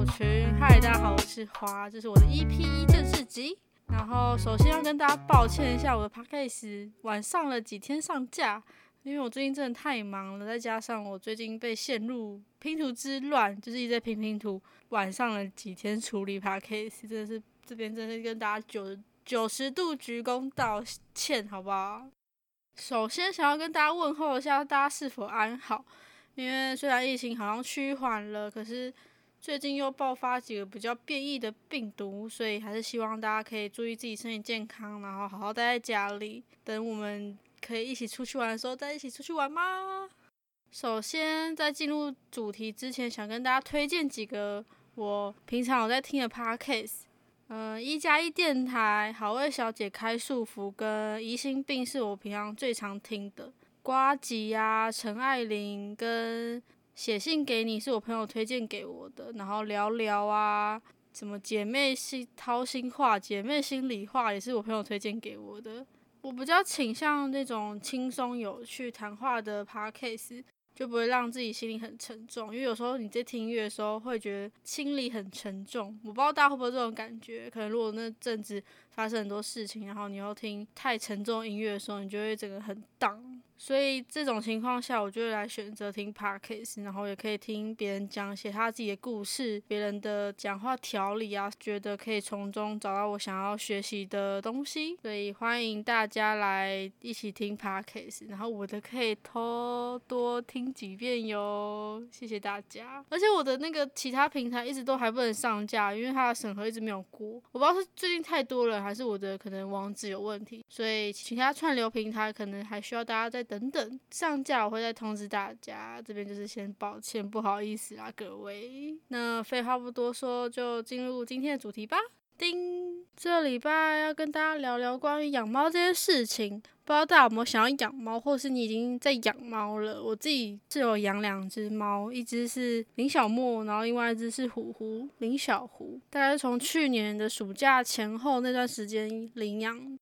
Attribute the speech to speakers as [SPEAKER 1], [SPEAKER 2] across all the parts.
[SPEAKER 1] 群。嗨，大家好，我是花，这是我的 EP 一正式集。然后首先要跟大家抱歉一下，我的 podcast 晚上了几天上架，因为我最近真的太忙了，再加上我最近被陷入拼图之乱，就是一直在拼拼图，晚上了几天处理 podcast，真的是这边真的跟大家九九十度鞠躬道歉，好不好？首先想要跟大家问候一下，大家是否安好？因为虽然疫情好像趋缓了，可是最近又爆发几个比较变异的病毒，所以还是希望大家可以注意自己身体健康，然后好好待在家里，等我们可以一起出去玩的时候再一起出去玩吗？首先在进入主题之前，想跟大家推荐几个我平常有在听的 podcast，嗯，一加一电台、好味小姐开束缚跟疑心病是我平常最常听的。瓜吉呀，陈爱玲跟写信给你是我朋友推荐给我的，然后聊聊啊，什么姐妹心掏心话、姐妹心里话也是我朋友推荐给我的。我比较倾向那种轻松有趣谈话的 podcast，就不会让自己心里很沉重。因为有时候你在听音乐的时候会觉得心里很沉重，我不知道大家会不会这种感觉。可能如果那阵子发生很多事情，然后你又听太沉重音乐的时候，你就会整个很荡。所以这种情况下，我就会来选择听 podcast，然后也可以听别人讲写他自己的故事，别人的讲话条理啊，觉得可以从中找到我想要学习的东西。所以欢迎大家来一起听 podcast，然后我的可以偷多听几遍哟，谢谢大家。而且我的那个其他平台一直都还不能上架，因为它的审核一直没有过，我不知道是最近太多了，还是我的可能网址有问题，所以其他串流平台可能还需要大家再。等等，上架我会再通知大家。这边就是先抱歉，不好意思啦，各位。那废话不多说，就进入今天的主题吧。叮，这礼拜要跟大家聊聊关于养猫这件事情。不知道大家有没有想要养猫，或是你已经在养猫了？我自己是有养两只猫，一只是林小莫，然后另外一只是虎虎林小虎。大概从去年的暑假前后那段时间领养。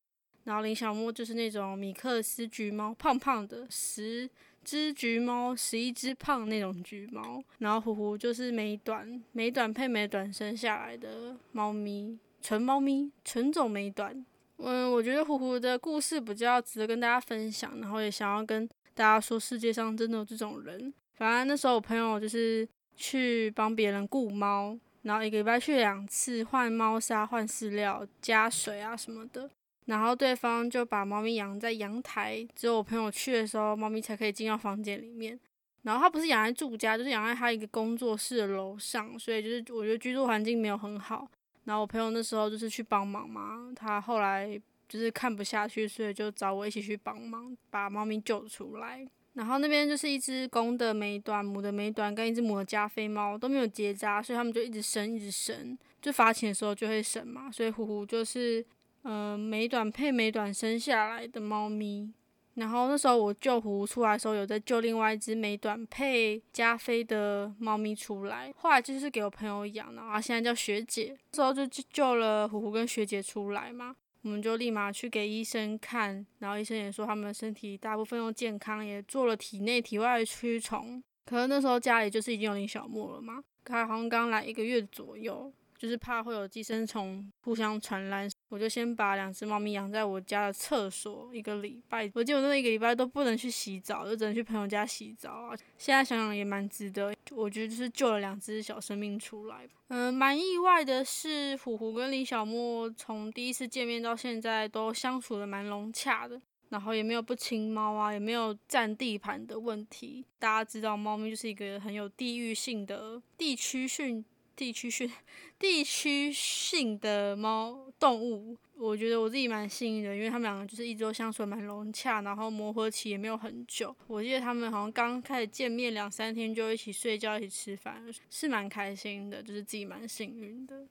[SPEAKER 1] 然后林小莫就是那种米克斯橘猫，胖胖的，十只橘猫，十一只胖那种橘猫。然后虎虎就是美短，美短配美短生下来的猫咪，纯猫咪，纯种美短。嗯，我觉得虎虎的故事比较值得跟大家分享，然后也想要跟大家说，世界上真的有这种人。反正那时候我朋友就是去帮别人顾猫，然后一个礼拜去两次，换猫砂、换饲料、加水啊什么的。然后对方就把猫咪养在阳台，只有我朋友去的时候，猫咪才可以进到房间里面。然后他不是养在住家，就是养在他一个工作室的楼上，所以就是我觉得居住环境没有很好。然后我朋友那时候就是去帮忙嘛，他后来就是看不下去，所以就找我一起去帮忙，把猫咪救出来。然后那边就是一只公的美短、母的美短跟一只母的加菲猫都没有结扎，所以他们就一直生，一直生，就发情的时候就会生嘛。所以虎虎就是。呃，美短配美短生下来的猫咪，然后那时候我救虎出来的时候，有在救另外一只美短配加菲的猫咪出来，后来就是给我朋友养的，然后现在叫学姐。那时候就救了虎虎跟学姐出来嘛，我们就立马去给医生看，然后医生也说他们的身体大部分都健康，也做了体内体外驱虫。可是那时候家里就是已经有林小莫了嘛，他好像刚来一个月左右。就是怕会有寄生虫互相传染，我就先把两只猫咪养在我家的厕所一个礼拜。我记得那一个礼拜都不能去洗澡，就只能去朋友家洗澡啊。现在想想也蛮值得，我觉得就是救了两只小生命出来。嗯，蛮意外的是，虎虎跟李小莫从第一次见面到现在都相处的蛮融洽的，然后也没有不亲猫啊，也没有占地盘的问题。大家知道，猫咪就是一个很有地域性的地区性。地区性、地区性的猫动物，我觉得我自己蛮幸运的，因为他们两个就是一直都相处蛮融洽，然后磨合期也没有很久。我记得他们好像刚开始见面两三天就一起睡觉、一起吃饭，是蛮开心的，就是自己蛮幸运的。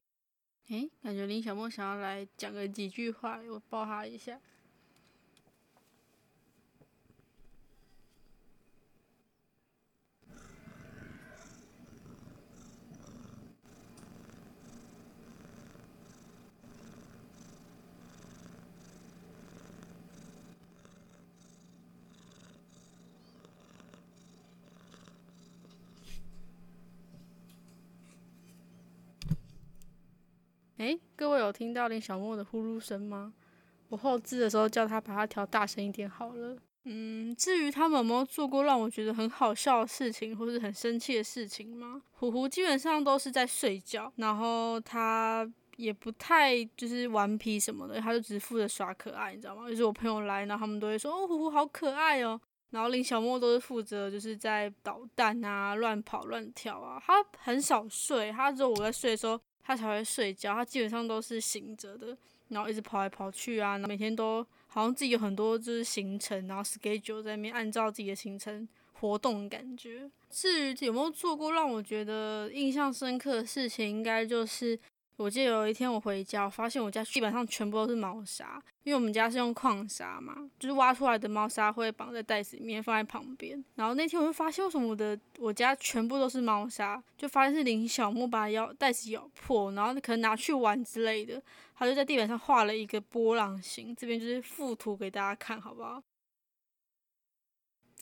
[SPEAKER 1] 诶，感觉林小莫想要来讲个几句话，我抱他一下。诶，各位有听到林小莫的呼噜声吗？我后置的时候叫他把它调大声一点好了。嗯，至于他们有没有做过让我觉得很好笑的事情，或是很生气的事情吗？虎虎基本上都是在睡觉，然后他也不太就是顽皮什么的，他就只负责耍可爱，你知道吗？就是我朋友来，然后他们都会说哦，虎虎好可爱哦。然后林小莫都是负责就是在捣蛋啊、乱跑乱跳啊，他很少睡，他只有我在睡的时候他才会睡觉，他基本上都是醒着的，然后一直跑来跑去啊，每天都好像自己有很多就是行程，然后 schedule 在那边按照自己的行程活动感觉。至于有没有做过让我觉得印象深刻的事情，应该就是。我记得有一天我回家，我发现我家地板上全部都是猫砂，因为我们家是用矿砂嘛，就是挖出来的猫砂会绑在袋子里面放在旁边。然后那天我就发现，为什么我的我家全部都是猫砂？就发现是林小木把咬袋子咬破，然后可能拿去玩之类的，他就在地板上画了一个波浪形。这边就是附图给大家看，好不好？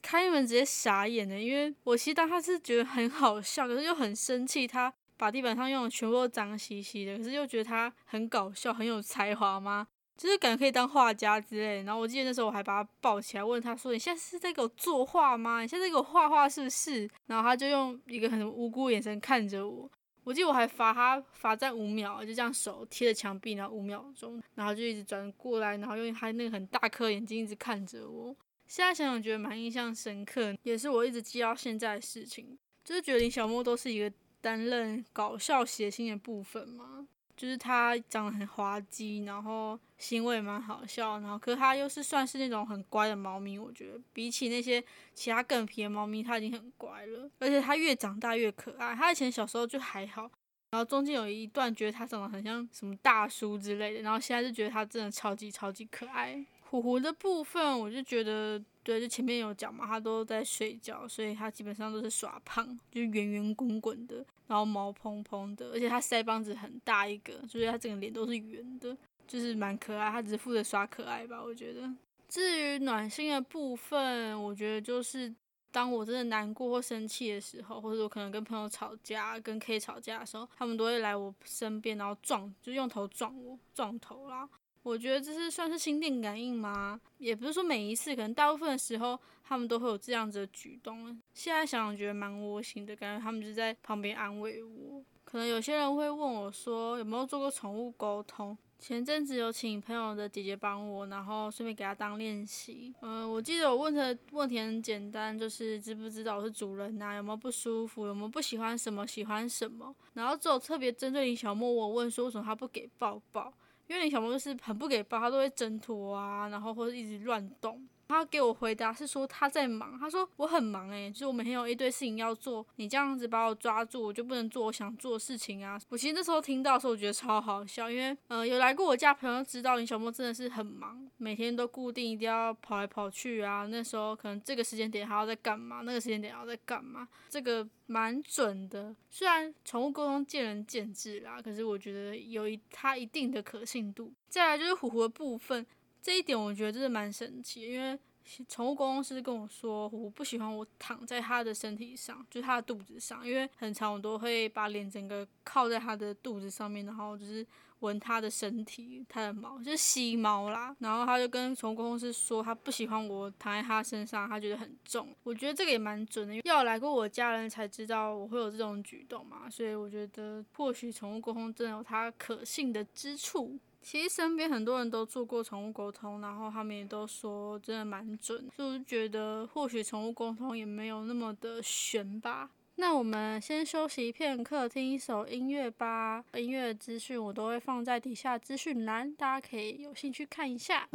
[SPEAKER 1] 开门直接傻眼了，因为我其实当他是觉得很好笑，可是又很生气，他。把地板上用的全部都脏兮兮的，可是又觉得他很搞笑，很有才华吗？就是感觉可以当画家之类。然后我记得那时候我还把他抱起来，问他说：“你现在是在给我作画吗？你现在给我画画是不是？”然后他就用一个很无辜眼神看着我。我记得我还罚他罚站五秒，就这样手贴着墙壁，然后五秒钟，然后就一直转过来，然后用他那个很大颗眼睛一直看着我。现在想想觉得蛮印象深刻，也是我一直记到现在的事情，就是觉得林小莫都是一个。担任搞笑谐星的部分嘛，就是他长得很滑稽，然后行为蛮好笑，然后可是他又是算是那种很乖的猫咪，我觉得比起那些其他更皮的猫咪，他已经很乖了，而且他越长大越可爱。他以前小时候就还好，然后中间有一段觉得他长得很像什么大叔之类的，然后现在就觉得他真的超级超级可爱。虎虎的部分，我就觉得。对，就前面有讲嘛，他都在睡觉，所以他基本上都是耍胖，就圆圆滚滚的，然后毛蓬蓬的，而且他腮帮子很大一个，所以他整个脸都是圆的，就是蛮可爱。他只是负责耍可爱吧，我觉得。至于暖心的部分，我觉得就是当我真的难过或生气的时候，或者我可能跟朋友吵架、跟 K 吵架的时候，他们都会来我身边，然后撞，就用头撞我，撞头啦。我觉得这是算是心电感应吗？也不是说每一次，可能大部分的时候他们都会有这样子的举动。现在想想觉得蛮窝心的，感觉他们就在旁边安慰我。可能有些人会问我说有没有做过宠物沟通？前阵子有请朋友的姐姐帮我，然后顺便给他当练习。嗯，我记得我问的问题很简单，就是知不知道我是主人呐？有没有不舒服？有没有不喜欢什么？喜欢什么？然后只有特别针对林小莫，我问说为什么他不给抱抱？因为你小猫就是很不给抱，它都会挣脱啊，然后或者一直乱动。他给我回答是说他在忙，他说我很忙诶，就是我每天有一堆事情要做，你这样子把我抓住，我就不能做我想做的事情啊。我其实那时候听到的时候，我觉得超好笑，因为呃有来过我家朋友知道林小莫真的是很忙，每天都固定一定要跑来跑去啊。那时候可能这个时间点还要在干嘛，那个时间点要在干嘛，这个蛮准的。虽然宠物沟通见仁见智啦，可是我觉得有一它一定的可信度。再来就是虎虎的部分。这一点我觉得真的蛮神奇，因为宠物公司跟我说，我不喜欢我躺在它的身体上，就是它的肚子上，因为很长我都会把脸整个靠在它的肚子上面，然后就是闻它的身体，它的毛，就是吸猫啦。然后他就跟宠物公司说，他不喜欢我躺在它身上，他觉得很重。我觉得这个也蛮准的，因为要来过我家人才知道我会有这种举动嘛，所以我觉得或许宠物沟通真的有它可信的之处。其实身边很多人都做过宠物沟通，然后他们也都说真的蛮准，就是觉得或许宠物沟通也没有那么的悬吧。那我们先休息片刻，听一首音乐吧。音乐资讯我都会放在底下资讯栏，大家可以有兴趣看一下。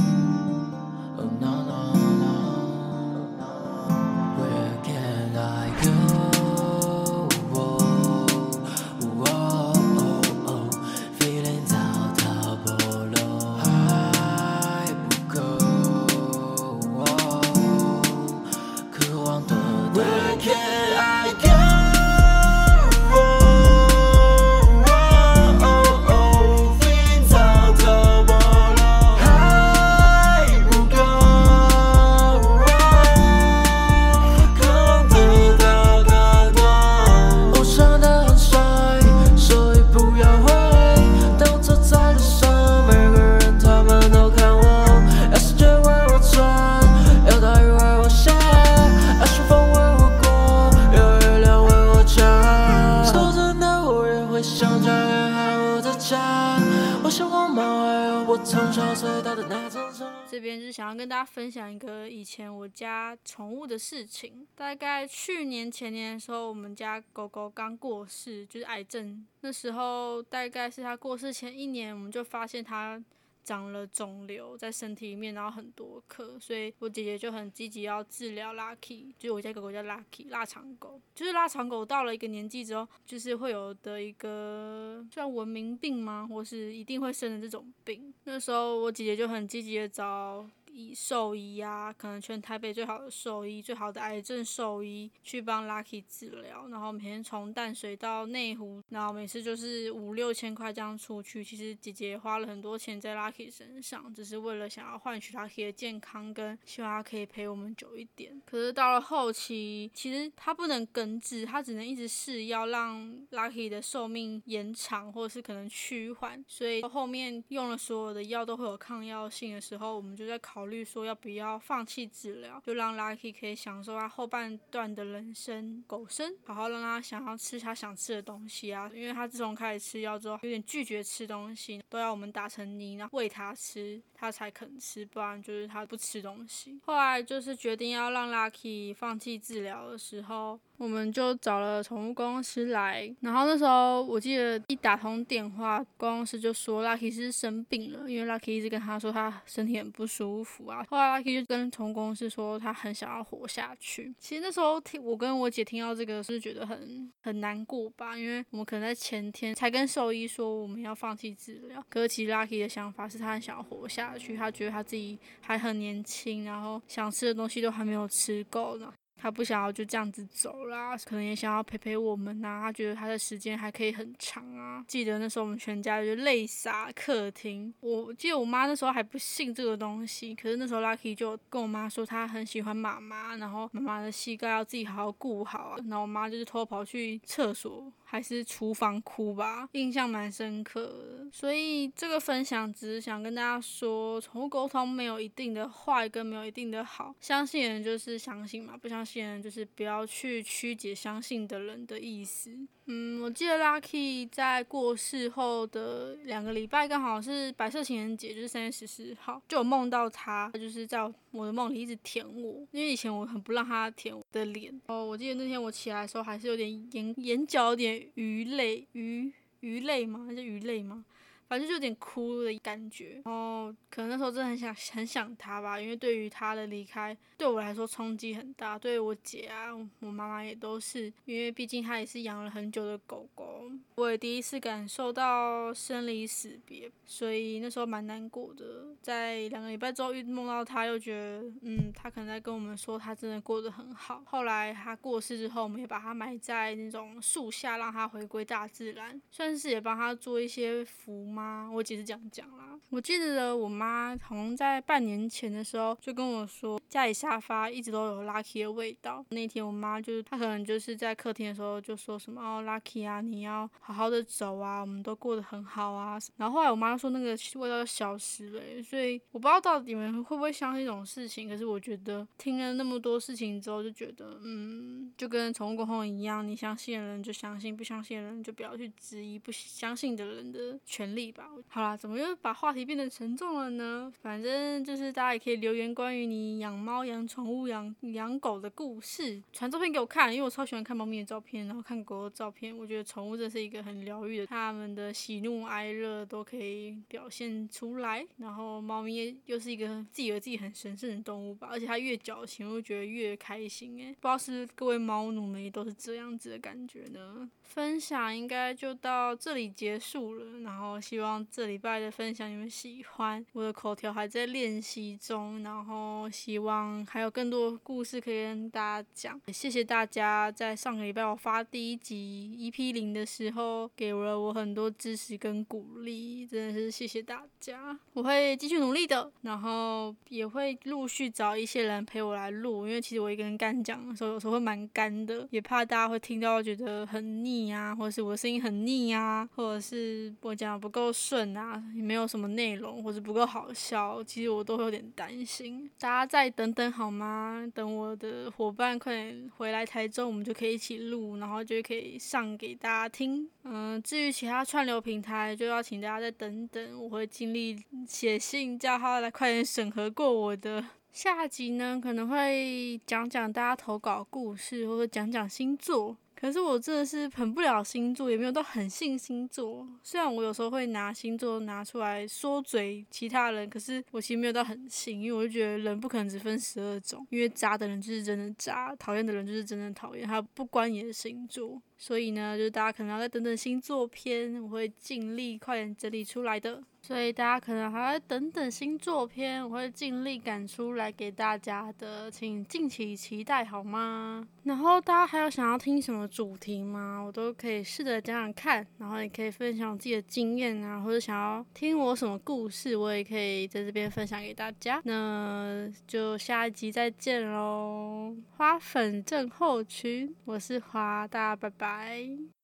[SPEAKER 1] 这边是想要跟大家分享一个以前我家宠物的事情。大概去年前年的时候，我们家狗狗刚过世，就是癌症。那时候大概是它过世前一年，我们就发现它。长了肿瘤在身体里面，然后很多颗，所以我姐姐就很积极要治疗 Lucky，就是我家狗狗叫 Lucky，腊肠狗，就是腊肠狗到了一个年纪之后，就是会有的一个像文明病吗，或是一定会生的这种病。那时候我姐姐就很积极的找。以兽医啊，可能全台北最好的兽医、最好的癌症兽医去帮 Lucky 治疗，然后每天从淡水到内湖，然后每次就是五六千块这样出去。其实姐姐花了很多钱在 Lucky 身上，只是为了想要换取 Lucky 的健康，跟希望他可以陪我们久一点。可是到了后期，其实他不能根治，他只能一直试药让 Lucky 的寿命延长，或者是可能趋缓。所以后面用了所有的药都会有抗药性的时候，我们就在考。考虑说要不要放弃治疗，就让 Lucky 可以享受他后半段的人生，狗生，好好让他想要吃他想吃的东西啊。因为他自从开始吃药之后，有点拒绝吃东西，都要我们打成泥，然后喂他吃，他才肯吃，不然就是他不吃东西。后来就是决定要让 Lucky 放弃治疗的时候。我们就找了宠物公司来，然后那时候我记得一打通电话，公司就说 Lucky 是生病了，因为 Lucky 一直跟他说他身体很不舒服啊。后来 Lucky 就跟宠物公司说他很想要活下去。其实那时候听我跟我姐听到这个是觉得很很难过吧，因为我们可能在前天才跟兽医说我们要放弃治疗，可是其实 Lucky 的想法是他很想要活下去，他觉得他自己还很年轻，然后想吃的东西都还没有吃够呢。他不想要就这样子走啦，可能也想要陪陪我们呐。他觉得他的时间还可以很长啊。记得那时候我们全家就泪洒客厅。我记得我妈那时候还不信这个东西，可是那时候 Lucky 就跟我妈说他很喜欢妈妈，然后妈妈的膝盖要自己好好顾好啊。然后我妈就是偷跑去厕所。还是厨房哭吧，印象蛮深刻的。所以这个分享只是想跟大家说，宠物沟通没有一定的坏，跟没有一定的好。相信人就是相信嘛，不相信人就是不要去曲解相信的人的意思。嗯，我记得 Lucky 在过世后的两个礼拜，刚好是白色情人节，就是三月十四号，就有梦到他，就是在我的梦里一直舔我，因为以前我很不让他舔我的脸。哦，我记得那天我起来的时候，还是有点眼眼角有点鱼类，鱼鱼类吗？还是鱼类吗？反正就有点哭的感觉，然后可能那时候真的很想很想他吧，因为对于他的离开，对我来说冲击很大，对我姐啊，我妈妈也都是，因为毕竟他也是养了很久的狗狗，我也第一次感受到生离死别，所以那时候蛮难过的。在两个礼拜之后，又梦到他，又觉得，嗯，他可能在跟我们说他真的过得很好。后来他过世之后，我们也把他埋在那种树下，让他回归大自然，算是也帮他做一些福嘛。我姐是这样讲啦。我记得我妈好像在半年前的时候就跟我说，家里沙发一直都有 Lucky 的味道。那天我妈就是她可能就是在客厅的时候就说什么哦 Lucky 啊，你要好好的走啊，我们都过得很好啊。然后后来我妈说那个味道消失了，所以我不知道到底你们会不会相信这种事情。可是我觉得听了那么多事情之后，就觉得嗯，就跟宠物沟通一样，你相信的人就相信，不相信的人就不要去质疑不相信的人的权利。好啦，怎么又把话题变得沉重了呢？反正就是大家也可以留言关于你养猫、养宠物、养养狗的故事，传照片给我看，因为我超喜欢看猫咪的照片，然后看狗的照片。我觉得宠物这是一个很疗愈的，它们的喜怒哀乐都可以表现出来。然后猫咪又是一个自以为自己很神圣的动物吧，而且它越矫情，我就觉得越开心诶，不知道是各位猫奴们都是这样子的感觉呢？分享应该就到这里结束了，然后希望这礼拜的分享你们喜欢。我的口条还在练习中，然后希望还有更多故事可以跟大家讲。谢谢大家在上个礼拜我发第一集 EP 零的时候，给了我很多支持跟鼓励，真的是谢谢大家。我会继续努力的，然后也会陆续找一些人陪我来录，因为其实我一个人干讲的时候，有时候会蛮干的，也怕大家会听到觉得很腻。啊，或者是我的声音很腻啊，或者是我讲的不够够顺啊，也没有什么内容或者不够好笑，其实我都会有点担心。大家再等等好吗？等我的伙伴快点回来台中，我们就可以一起录，然后就可以上给大家听。嗯，至于其他串流平台，就要请大家再等等，我会尽力写信叫他来快点审核过我的。下集呢，可能会讲讲大家投稿故事，或者讲讲星座。可是我真的是很不了星座，也没有到很信星座。虽然我有时候会拿星座拿出来说嘴其他人，可是我其实没有到很信，因为我就觉得人不可能只分十二种，因为渣的人就是真的渣，讨厌的人就是真的讨厌，他不关你的星座。所以呢，就是大家可能要再等等新作篇，我会尽力快点整理出来的。所以大家可能还要等等新作篇，我会尽力赶出来给大家的，请敬请期待好吗？然后大家还有想要听什么主题吗？我都可以试着讲讲看，然后也可以分享自己的经验啊，或者想要听我什么故事，我也可以在这边分享给大家。那就下一集再见喽！花粉症候群，我是花，大家拜拜。